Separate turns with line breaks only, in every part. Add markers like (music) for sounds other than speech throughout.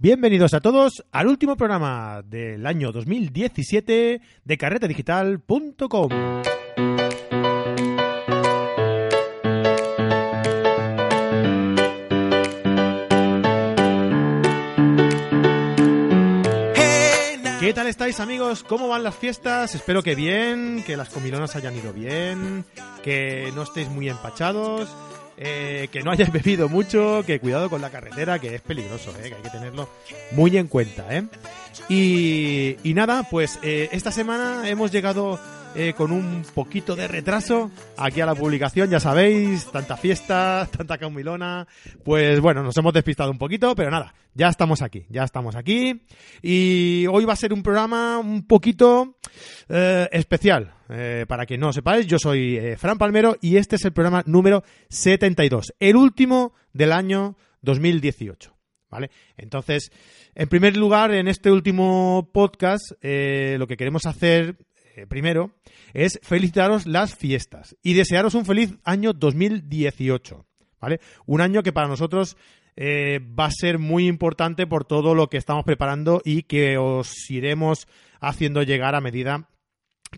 Bienvenidos a todos al último programa del año 2017 de carretedigital.com. ¿Qué tal estáis amigos? ¿Cómo van las fiestas? Espero que bien, que las comilonas hayan ido bien, que no estéis muy empachados, eh, que no hayáis bebido mucho, que cuidado con la carretera, que es peligroso, eh, que hay que tenerlo muy en cuenta. ¿eh? Y, y nada, pues eh, esta semana hemos llegado eh, con un poquito de retraso aquí a la publicación, ya sabéis, tanta fiesta, (laughs) tanta comilona, pues bueno, nos hemos despistado un poquito, pero nada, ya estamos aquí, ya estamos aquí y hoy va a ser un programa un poquito eh, especial. Eh, para que no sepáis, yo soy eh, Fran Palmero y este es el programa número 72, el último del año 2018. ¿Vale? Entonces, en primer lugar, en este último podcast, eh, lo que queremos hacer eh, primero es felicitaros las fiestas y desearos un feliz año 2018. ¿Vale? Un año que para nosotros eh, va a ser muy importante por todo lo que estamos preparando y que os iremos haciendo llegar a medida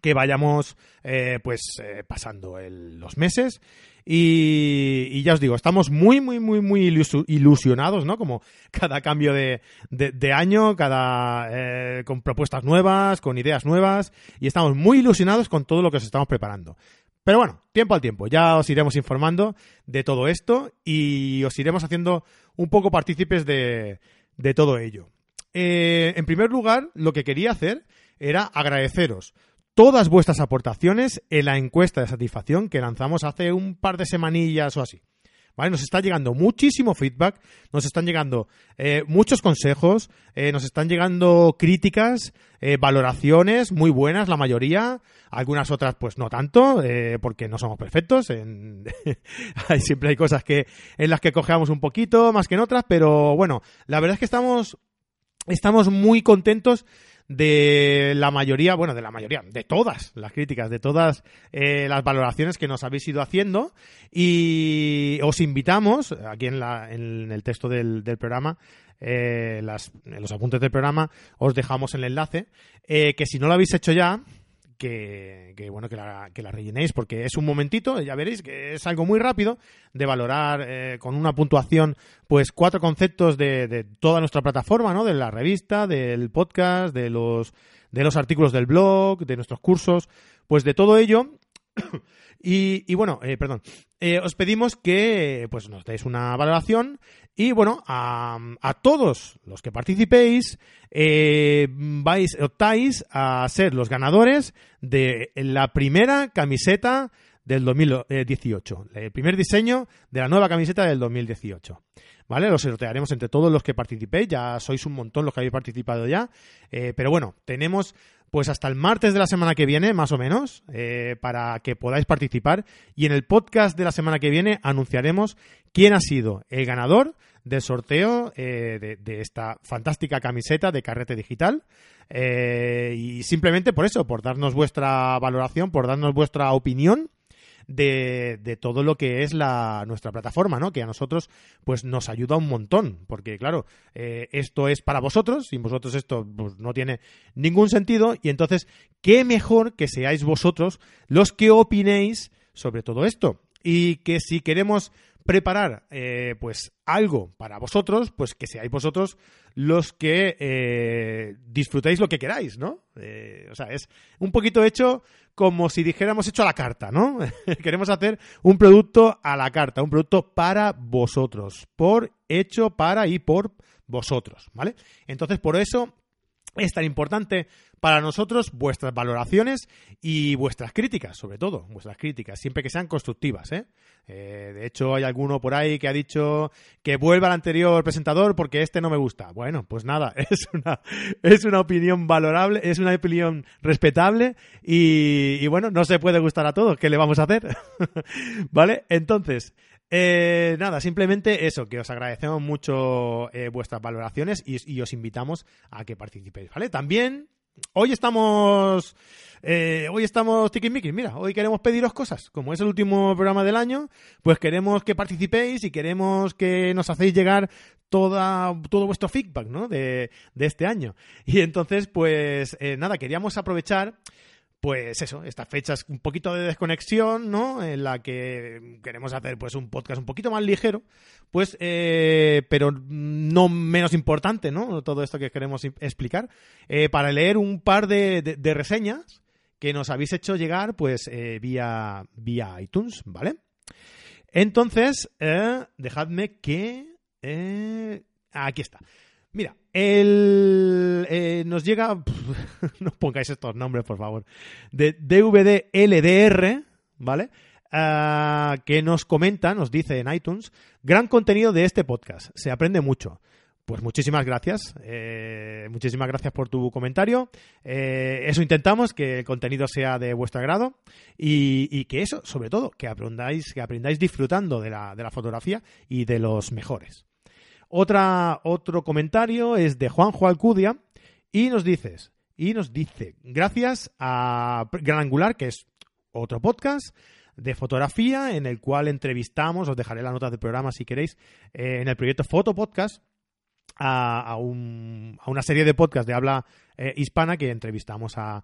que vayamos eh, pues eh, pasando los meses y, y ya os digo, estamos muy, muy, muy, muy ilusionados, ¿no? Como cada cambio de, de- año, cada eh, con propuestas nuevas, con ideas nuevas y estamos muy ilusionados con todo lo que os estamos preparando. Pero bueno, tiempo al tiempo, ya os iremos informando de todo esto y os iremos haciendo un poco partícipes de, de todo ello. En primer lugar, lo que quería hacer era agradeceros todas vuestras aportaciones en la encuesta de satisfacción que lanzamos hace un par de semanillas o así. ¿Vale? Nos está llegando muchísimo feedback, nos están llegando eh, muchos consejos, eh, nos están llegando críticas, eh, valoraciones muy buenas, la mayoría, algunas otras pues no tanto, porque no somos perfectos, (laughs) siempre hay cosas que en las que cojeamos un poquito más que en otras, pero bueno, la verdad es que estamos, estamos muy contentos de la mayoría, bueno, de la mayoría, de todas las críticas, de todas eh, las valoraciones que nos habéis ido haciendo y os invitamos, aquí en, la, en el texto del, del programa, eh, las- en los apuntes del programa, os dejamos el enlace, eh, que si no lo habéis hecho ya, que, que, bueno que la, que la rellenéis porque es un momentito, ya veréis que es algo muy rápido de valorar eh, con una puntuación pues cuatro conceptos de, de toda nuestra plataforma, ¿no? De la revista, del podcast, de los de los artículos del blog, de nuestros cursos, pues de todo ello. (coughs) y, bueno, eh, perdón, eh, os pedimos que pues nos deis una valoración y bueno, a, todos los que participéis, eh, vais, optáis a ser los ganadores de la primera camiseta del 2018. El primer diseño de la nueva camiseta del 2018. ¿Vale? Lo sortearemos entre todos los que participéis. Ya sois un montón los que habéis participado ya. Pero bueno, tenemos pues hasta el martes de la semana que viene, más o menos, eh, para que podáis participar. Y en el podcast de la semana que viene anunciaremos quién ha sido el ganador del sorteo eh, de, esta fantástica camiseta de Carrete Digital. Eh, y simplemente por eso, por darnos vuestra valoración, por darnos vuestra opinión de, todo lo que es la, nuestra plataforma, ¿no? Que a nosotros, pues, nos ayuda un montón. Porque, claro, eh, esto es para vosotros, sin vosotros esto pues, no tiene ningún sentido. Y entonces, qué mejor que seáis vosotros los que opinéis sobre todo esto. Y que si queremos preparar eh, pues algo para vosotros, pues que seáis vosotros los que eh, disfrutéis lo que queráis, ¿no? Eh, o sea, es un poquito hecho como si dijéramos hecho a la carta, ¿no? (laughs) Queremos hacer un producto a la carta, un producto para vosotros, por hecho para y por vosotros, ¿vale? Entonces, por eso es tan importante para nosotros vuestras valoraciones y vuestras críticas, sobre todo, vuestras críticas, siempre que sean constructivas. ¿eh? Eh, de hecho, hay alguno por ahí que ha dicho que vuelva al anterior presentador porque este no me gusta. Bueno, pues nada, (laughs) es una, es una opinión valorable, es una opinión respetable y, y bueno, no se puede gustar a todos. ¿Qué le vamos a hacer? (laughs) ¿Vale? Entonces, eh, nada, simplemente eso, que os agradecemos mucho eh, vuestras valoraciones y, os invitamos a que participéis, ¿vale? También hoy estamos eh, hoy estamos tiquismiquis, mira, hoy queremos pediros cosas. Como es el último programa del año, pues queremos que participéis y queremos que nos hacéis llegar toda, todo vuestro feedback, ¿no? De, de este año. Y entonces, pues eh, nada, queríamos aprovechar pues eso, estas fechas un poquito de desconexión, ¿no? En la que queremos hacer pues un podcast un poquito más ligero, pues, eh, pero no menos importante, ¿no? Todo esto que queremos explicar, eh, para leer un par de, reseñas que nos habéis hecho llegar, pues, eh, vía, vía iTunes, ¿vale? Entonces, dejadme que... aquí está. Mira, el, eh, nos llega, (laughs) no pongáis estos nombres, por favor, de DVDLDR, ¿vale? Ah, que nos comenta, nos dice en iTunes, gran contenido de este podcast, se aprende mucho. Pues muchísimas gracias, eh, muchísimas gracias por tu comentario. Eh, eso intentamos, que el contenido sea de vuestro agrado y, que eso, sobre todo, que aprendáis, que aprendáis disfrutando de la, de la fotografía y de los mejores. Otra, otro comentario es de Juanjo Alcudia y nos dices, y nos dice, gracias a Gran Angular, que es otro podcast de fotografía en el cual entrevistamos, os dejaré la nota del programa si queréis, eh, en el proyecto Foto Podcast, a, una serie de podcasts de habla eh, hispana que entrevistamos a,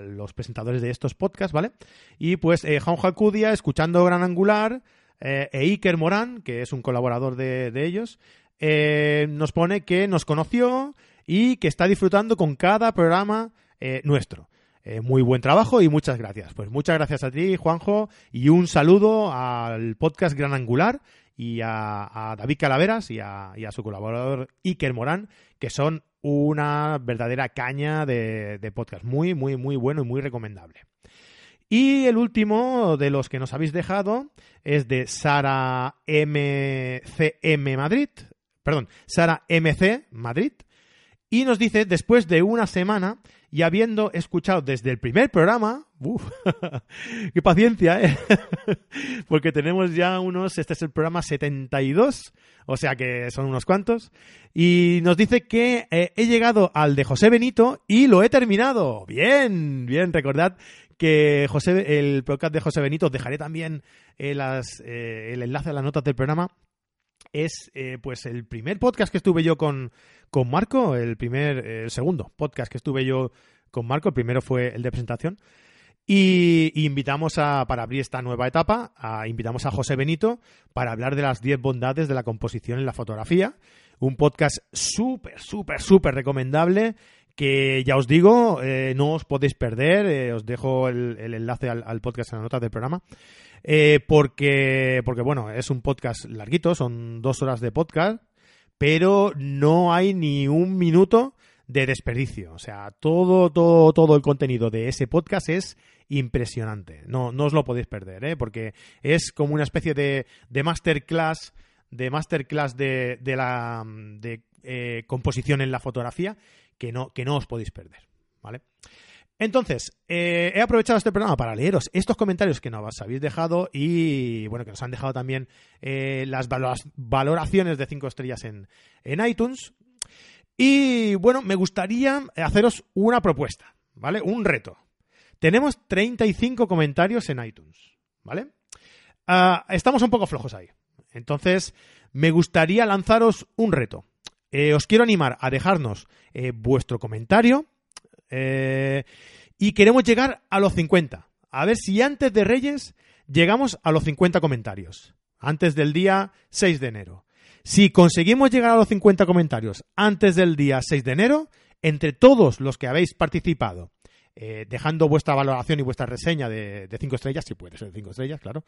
los presentadores de estos podcasts, ¿vale? Y pues eh, Juanjo Alcudia, escuchando Gran Angular, e Iker Morán, que es un colaborador de ellos, eh, nos pone que nos conoció y que está disfrutando con cada programa eh, nuestro. Eh, muy buen trabajo y muchas gracias. Pues muchas gracias a ti, Juanjo, y un saludo al podcast Gran Angular y a, David Calaveras y a, su colaborador Iker Morán, que son una verdadera caña de, de podcast. Muy, muy, muy bueno y muy recomendable. Y el último de los que nos habéis dejado es de Sara MCM Madrid, perdón, Sara MC Madrid, y nos dice, después de una semana y habiendo escuchado desde el primer programa, uf, (laughs) qué paciencia, ¿eh? (laughs) porque tenemos ya unos, este es el programa 72, o sea que son unos cuantos, y nos dice que eh, he llegado al de José Benito y lo he terminado. Bien, bien, recordad que José, el podcast de José Benito, dejaré también eh, el enlace a las notas del programa es eh, pues el primer podcast que estuve yo con, con Marco, el primer, el segundo podcast que estuve yo con Marco, el primero fue el de presentación. Y, invitamos a, para abrir esta nueva etapa, a, invitamos a José Benito para hablar de las 10 bondades de la composición en la fotografía. Un podcast súper, súper, súper recomendable que ya os digo, eh, no os podéis perder. Eh, os dejo el, enlace al, al, podcast en la nota del programa. Eh, porque, porque, bueno, es un podcast larguito, son dos horas de podcast, pero no hay ni un minuto de desperdicio. O sea, todo, todo, todo el contenido de ese podcast es impresionante. No, no os lo podéis perder, ¿eh? porque es como una especie de, de masterclass, de masterclass de, de la de, eh, composición en la fotografía que no, que no os podéis perder. ¿Vale? Entonces, eh, he aprovechado este programa para leeros estos comentarios que nos habéis dejado y, bueno, que nos han dejado también eh, las valoraciones de 5 estrellas en, iTunes. Y, bueno, me gustaría haceros una propuesta, ¿vale? Un reto. Tenemos 35 comentarios en iTunes, ¿vale? Ah, estamos un poco flojos ahí. Entonces, me gustaría lanzaros un reto. Eh, os quiero animar a dejarnos vuestro comentario eh, y queremos llegar a los 50. A ver si antes de Reyes llegamos a los 50 comentarios. Antes del día 6 de enero. Si conseguimos llegar a los 50 comentarios antes del día 6 de enero, entre todos los que habéis participado, eh, dejando vuestra valoración y vuestra reseña de 5 estrellas, si puede ser de 5 estrellas, claro,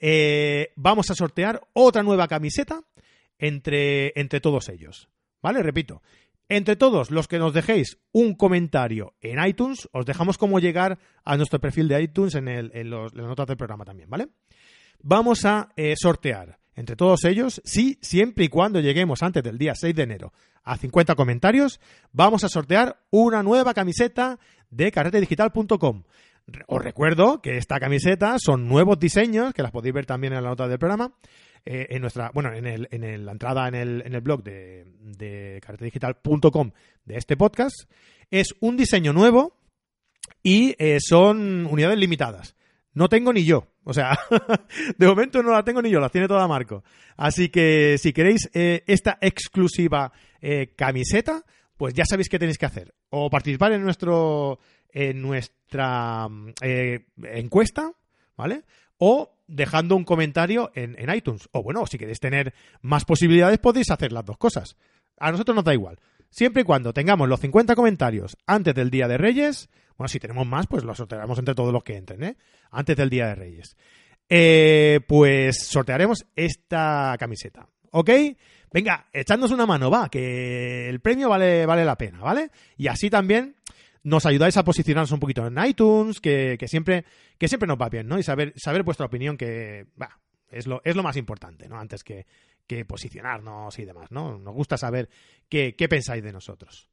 eh, vamos a sortear otra nueva camiseta entre, entre todos ellos. ¿Vale? Repito, entre todos los que nos dejéis un comentario en iTunes, os dejamos cómo llegar a nuestro perfil de iTunes en, las notas del programa también, ¿vale? Vamos a eh, sortear entre todos ellos, sí, siempre y cuando lleguemos antes del día 6 de enero a 50 comentarios, vamos a sortear una nueva camiseta de carretedigital.com. Os recuerdo que esta camiseta son nuevos diseños, que las podéis ver también en la nota del programa, eh, en nuestra, bueno, en, el, en la entrada en el, en el blog de, de carretedigital.com de este podcast. Es un diseño nuevo y eh, son unidades limitadas. No tengo ni yo. O sea, (laughs) de momento no la tengo ni yo, la tiene toda Marco. Así que si queréis eh, esta exclusiva camiseta, pues ya sabéis qué tenéis que hacer. O participar en nuestro en nuestra encuesta, ¿vale? O dejando un comentario en, iTunes. O bueno, si queréis tener más posibilidades, podéis hacer las dos cosas. A nosotros nos da igual. Siempre y cuando tengamos los 50 comentarios antes del Día de Reyes, bueno, si tenemos más, pues los sortearemos entre todos los que entren, ¿eh? Antes del Día de Reyes. Eh, pues sortearemos esta camiseta. ¿Ok? Venga, echadnos una mano, va, que el premio vale, vale la pena, ¿vale? Y así también nos ayudáis a posicionarnos un poquito en iTunes, que, siempre, que siempre nos va bien, ¿no? Y saber, saber vuestra opinión, que es lo, es lo más importante, ¿no? Antes que, que posicionarnos y demás, ¿no? Nos gusta saber qué, qué pensáis de nosotros.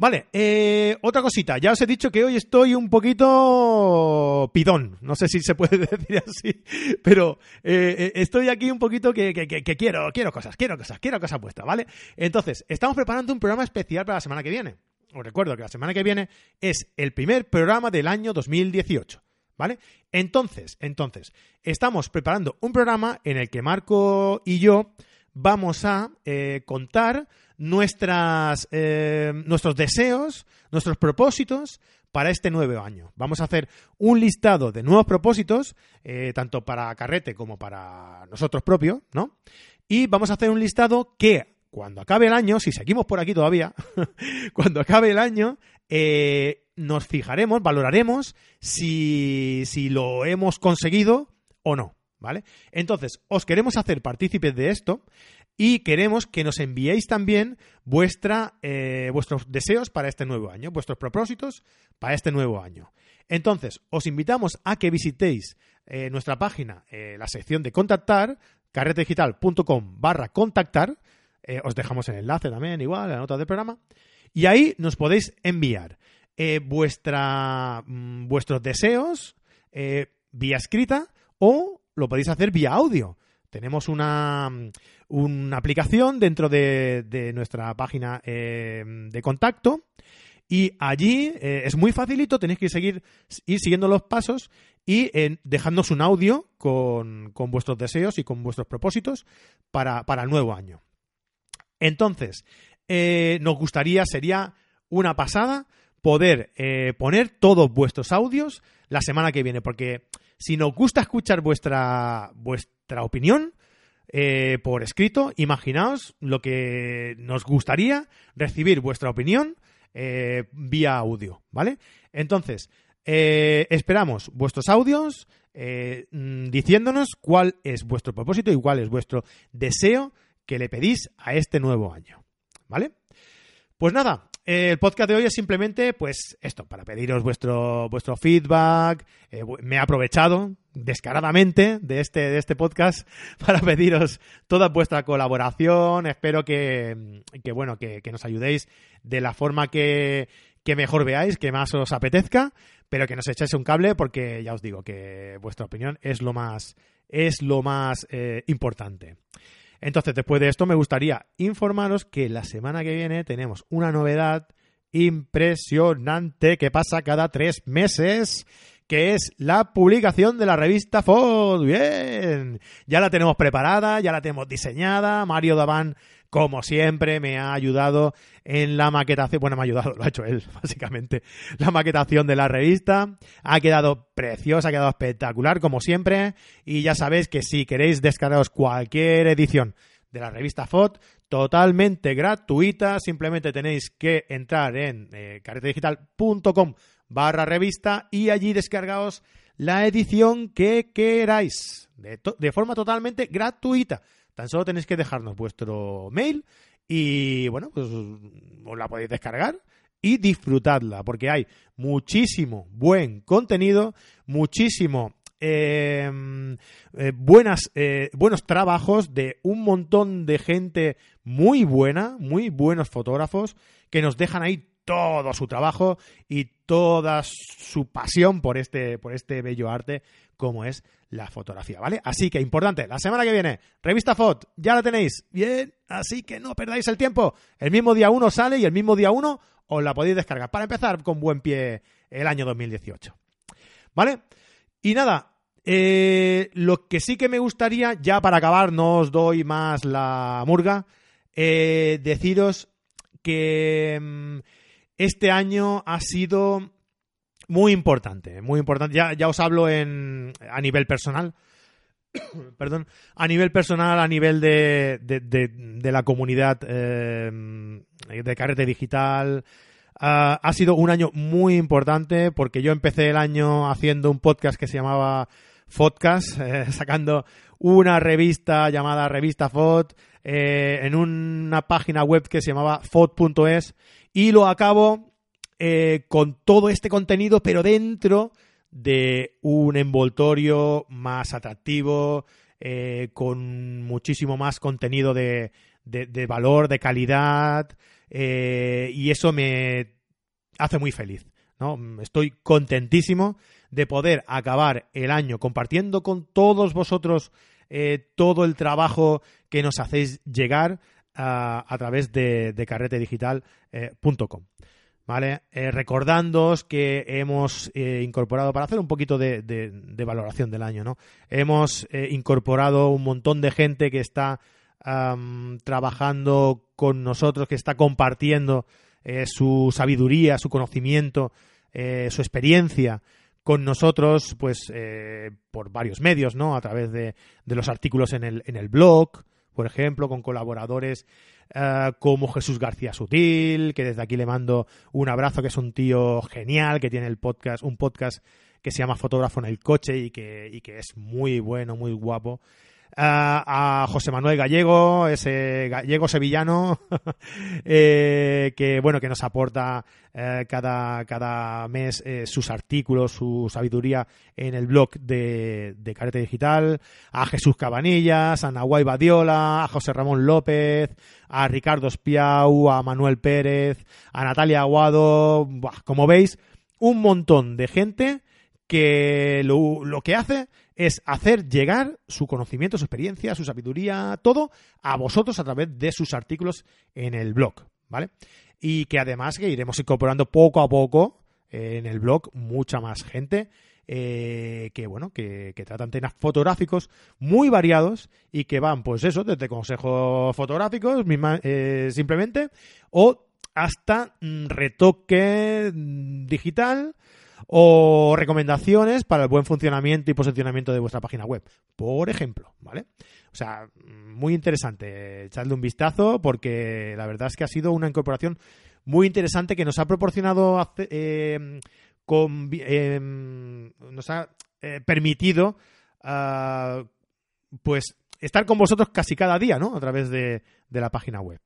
Vale, eh, otra cosita. Ya os he dicho que hoy estoy un poquito pidón. No sé si se puede (laughs) decir así, pero eh, eh, estoy aquí un poquito que, que, que, quiero, quiero cosas, quiero cosas, quiero cosas puestas, ¿vale? Entonces, estamos preparando un programa especial para la semana que viene os recuerdo que la semana que viene es el primer programa del año 2018. ¿Vale? Entonces, entonces, estamos preparando un programa en el que Marco y yo vamos a eh, contar nuestras, eh, nuestros deseos, nuestros propósitos para este nuevo año. Vamos a hacer un listado de nuevos propósitos, eh, tanto para Carrete como para nosotros propios, ¿no? Y vamos a hacer un listado que cuando acabe el año, si seguimos por aquí todavía, (laughs) cuando acabe el año, eh, nos fijaremos, valoraremos si, si lo hemos conseguido o no. ¿Vale? Entonces, os queremos hacer partícipes de esto y queremos que nos enviéis también vuestra, eh, vuestros deseos para este nuevo año, vuestros propósitos para este nuevo año. Entonces, os invitamos a que visitéis eh, nuestra página, la sección de contactar, carretedigital.com barra contactar, eh, os dejamos el enlace también, igual, la nota del programa. Y ahí nos podéis enviar eh, vuestra, mm, vuestros deseos eh, vía escrita o lo podéis hacer vía audio. Tenemos una, mm, una aplicación dentro de, nuestra página de contacto y allí es muy facilito, tenéis que seguir, ir siguiendo los pasos y dejadnos un audio con, con, vuestros deseos y con vuestros propósitos para, para el nuevo año. Entonces, eh, nos gustaría, sería una pasada poder eh, poner todos vuestros audios la semana que viene, porque si nos gusta escuchar vuestra, vuestra opinión eh, por escrito, imaginaos lo que nos gustaría recibir vuestra opinión vía audio, ¿vale? Entonces, esperamos vuestros audios mm, diciéndonos cuál es vuestro propósito y cuál es vuestro deseo que le pedís a este nuevo año. ¿Vale? Pues nada, el podcast de hoy es simplemente, pues esto, para pediros vuestro, vuestro feedback. Eh, me he aprovechado descaradamente de este, de este podcast (laughs) para pediros toda vuestra colaboración. Espero que, bueno, que, nos ayudéis de la forma que, mejor veáis, que más os apetezca, pero que nos echéis un cable porque ya os digo que vuestra opinión es lo más, es lo más eh, importante. Entonces, después de esto, me gustaría informaros que la semana que viene tenemos una novedad impresionante que pasa cada tres meses, que es la publicación de la revista FOD. Bien, ya la tenemos preparada, ya la tenemos diseñada. Mario Daván como siempre, me ha ayudado en la maquetación. Bueno, me ha ayudado, (laughs) lo ha hecho él, básicamente. La maquetación de la revista. Ha quedado preciosa, ha quedado espectacular, como siempre. Y ya sabéis que si queréis descargaros cualquier edición de la revista FOT, totalmente gratuita. Simplemente tenéis que entrar en eh, barra revista y allí descargaos la edición que queráis de forma totalmente gratuita. Tan solo tenéis que dejarnos vuestro mail y bueno, pues os la podéis descargar y disfrutadla, porque hay muchísimo buen contenido, muchísimo eh, eh, buenas, eh, buenos trabajos de un montón de gente muy buena, muy buenos fotógrafos, que nos dejan ahí todo su trabajo y toda su pasión por este, por este bello arte como es la fotografía, ¿vale? Así que importante, la semana que viene, revista FOT, ya la tenéis, bien, así que no perdáis el tiempo. El mismo día 1 sale y el mismo día 1 os la podéis descargar para empezar con buen pie el año 2018. ¿Vale? Y nada, eh, lo que sí que me gustaría, ya para acabar, no os doy más la murga, eh, deciros que mm, este año ha sido muy importante, muy importante. Ya, os hablo en, a nivel personal. (coughs) Perdón, a nivel personal, a nivel de, de, la comunidad eh, de carrete digital. Ah, ha sido un año muy importante porque yo empecé el año haciendo un podcast que se llamaba Fodcast, (laughs) eh, sacando una revista llamada Revista Fod eh, en una página web que se llamaba fod.es y lo acabo eh, con todo este contenido, pero dentro de un envoltorio más atractivo, eh, con muchísimo más contenido de, valor, de calidad, eh, y eso me hace muy feliz. ¿no? Estoy contentísimo de poder acabar el año compartiendo con todos vosotros todo el trabajo que nos hacéis llegar a, través de, carretedigital.com. ¿vale? Eh, recordándoos que hemos eh, incorporado, para hacer un poquito de, valoración del año, ¿no? Hemos eh, incorporado un montón de gente que está trabajando con nosotros, que está compartiendo su sabiduría, su conocimiento, su experiencia con nosotros, pues por varios medios, ¿no? A través de, los artículos en el blog, por ejemplo, con colaboradores eh, como Jesús García Sutil, que desde aquí le mando un abrazo, que es un tío genial, que tiene el podcast, un podcast que se llama Fotógrafo en el coche y que, y que es muy bueno, muy guapo a José Manuel Gallego, ese gallego sevillano, (laughs) eh, que bueno, que nos aporta eh, cada, cada mes eh, sus artículos, su sabiduría en el blog de, de Carete Digital, a Jesús Cabanillas, a Nahuay Badiola, a José Ramón López, a Ricardo Espiau, a Manuel Pérez, a Natalia Aguado, como veis, un montón de gente que lo, lo que hace es hacer llegar su conocimiento, su experiencia, su sabiduría, todo a vosotros a través de sus artículos en el blog, ¿vale? Y que además que iremos incorporando poco a poco en el blog mucha más gente eh, que bueno que, tratan temas fotográficos muy variados y que van pues eso desde consejos fotográficos eh, simplemente o hasta mm, retoque mm, digital o recomendaciones para el buen funcionamiento y posicionamiento de vuestra página web, por ejemplo, ¿vale? O sea, muy interesante, echadle un vistazo porque la verdad es que ha sido una incorporación muy interesante que nos ha proporcionado con, eh, nos ha eh, permitido ah, pues estar con vosotros casi cada día, ¿no? A través de la página web.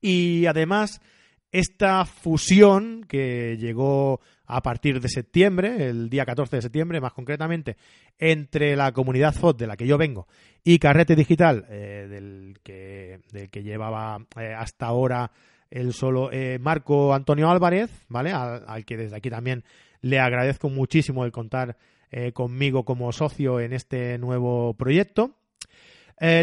Y además, esta fusión que llegó a partir de septiembre, el día 14 de septiembre más concretamente, entre la comunidad FOD de la que yo vengo y Carrete Digital, eh, del, que, llevaba eh, hasta ahora el solo eh, Marco Antonio Álvarez, ¿vale? Al, que desde aquí también le agradezco muchísimo el contar conmigo como socio en este nuevo proyecto.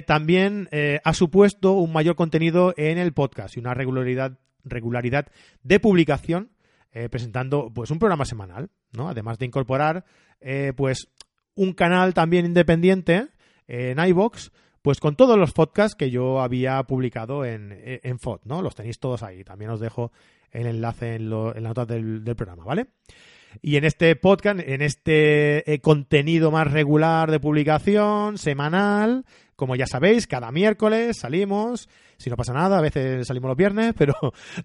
también ha supuesto un mayor contenido en el podcast y una regularidad regularidad de publicación, eh, presentando pues un programa semanal, ¿no? Además de incorporar eh, pues un canal también independiente en iBox, pues con todos los podcasts que yo había publicado en, en FOD, ¿no? Los tenéis todos ahí. También os dejo el enlace en, la nota del, del programa, ¿vale? Y en este podcast, en este eh, contenido más regular de publicación semanal, como ya sabéis, cada miércoles salimos, si no pasa nada, a veces salimos los viernes, (laughs) pero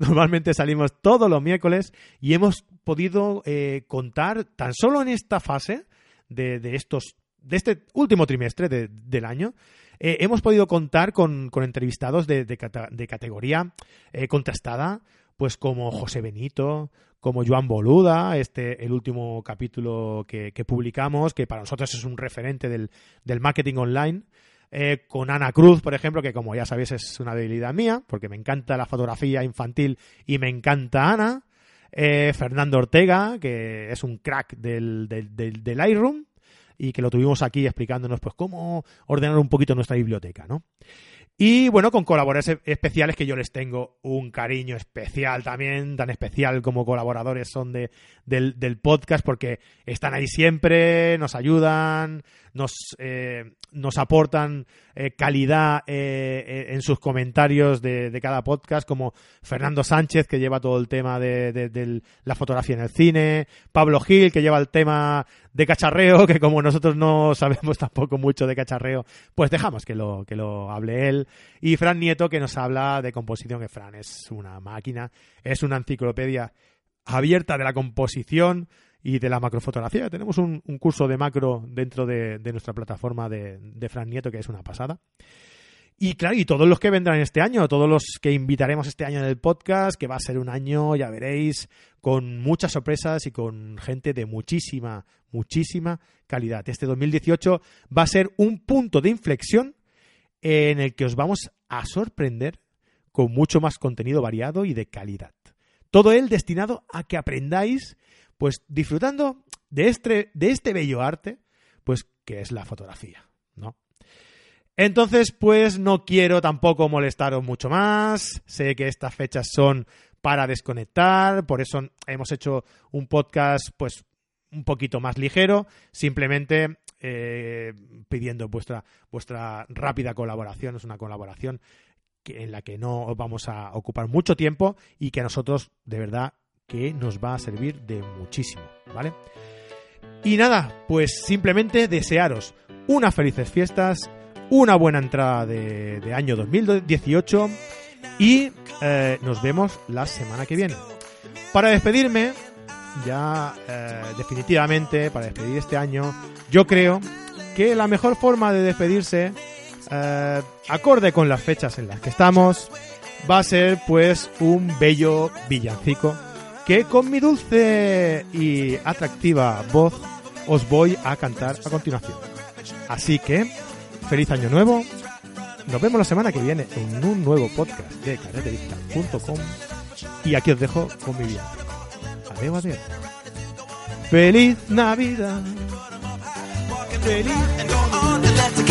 normalmente salimos todos los miércoles y hemos podido eh, contar tan solo en esta fase de, estos de este último trimestre del año, eh, hemos podido contar con, entrevistados de, categoría contrastada pues como José Benito, como Joan Boluda, este, el último capítulo que, publicamos, que para nosotros es un referente del, marketing online. Eh, con Ana Cruz, por ejemplo, que como ya sabéis es una debilidad mía, porque me encanta la fotografía infantil y me encanta Ana. Eh, Fernando Ortega, que es un crack del, del, del, Lightroom y que lo tuvimos aquí explicándonos pues cómo ordenar un poquito nuestra biblioteca, ¿no? Y bueno, con colaboradores especiales que yo les tengo un cariño especial también, tan especial como colaboradores son de, del podcast, porque están ahí siempre, nos ayudan, nos, eh, nos aportan eh, calidad eh, en sus comentarios de, cada podcast, como Fernando Sánchez, que lleva todo el tema de, la fotografía en el cine, Pablo Gil, que lleva el tema de cacharreo, que como nosotros no sabemos (laughs) tampoco mucho de cacharreo, pues dejamos que lo, que lo hable él. Y Fran Nieto, que nos habla de composición, que Fran es una máquina, es una enciclopedia abierta de la composición, y de la macrofotografía. Tenemos un, curso de macro dentro de, nuestra plataforma de, de, Fran Nieto, que es una pasada. Y claro, y todos los que vendrán este año, todos los que invitaremos este año en el podcast, que va a ser un año, ya veréis, con muchas sorpresas y con gente de muchísima, muchísima calidad. Este 2018 va a ser un punto de inflexión en el que os vamos a sorprender con mucho más contenido variado y de calidad. Todo él destinado a que aprendáis pues disfrutando de este, de este bello arte, pues que es la fotografía, ¿no? Entonces, pues no quiero tampoco molestaros mucho más. Sé que estas fechas son para desconectar, por eso hemos hecho un podcast, pues un poquito más ligero, simplemente eh, pidiendo vuestra, vuestra rápida colaboración. Es una colaboración en la que no vamos a ocupar mucho tiempo y que a nosotros de verdad que nos va a servir de muchísimo, ¿vale? Y nada, pues simplemente desearos unas felices fiestas, una buena entrada de, año 2018 y eh, nos vemos la semana que viene. Para despedirme, ya eh, definitivamente, para despedir este año, yo creo que la mejor forma de despedirse, eh, acorde con las fechas en las que estamos, va a ser pues un bello villancico que con mi dulce y atractiva voz os voy a cantar a continuación. Así que, feliz año nuevo. Nos vemos la semana que viene en un nuevo podcast de carreterista.com y aquí os dejo con mi vida. Adiós, adiós. Feliz Navidad. Feliz Navidad.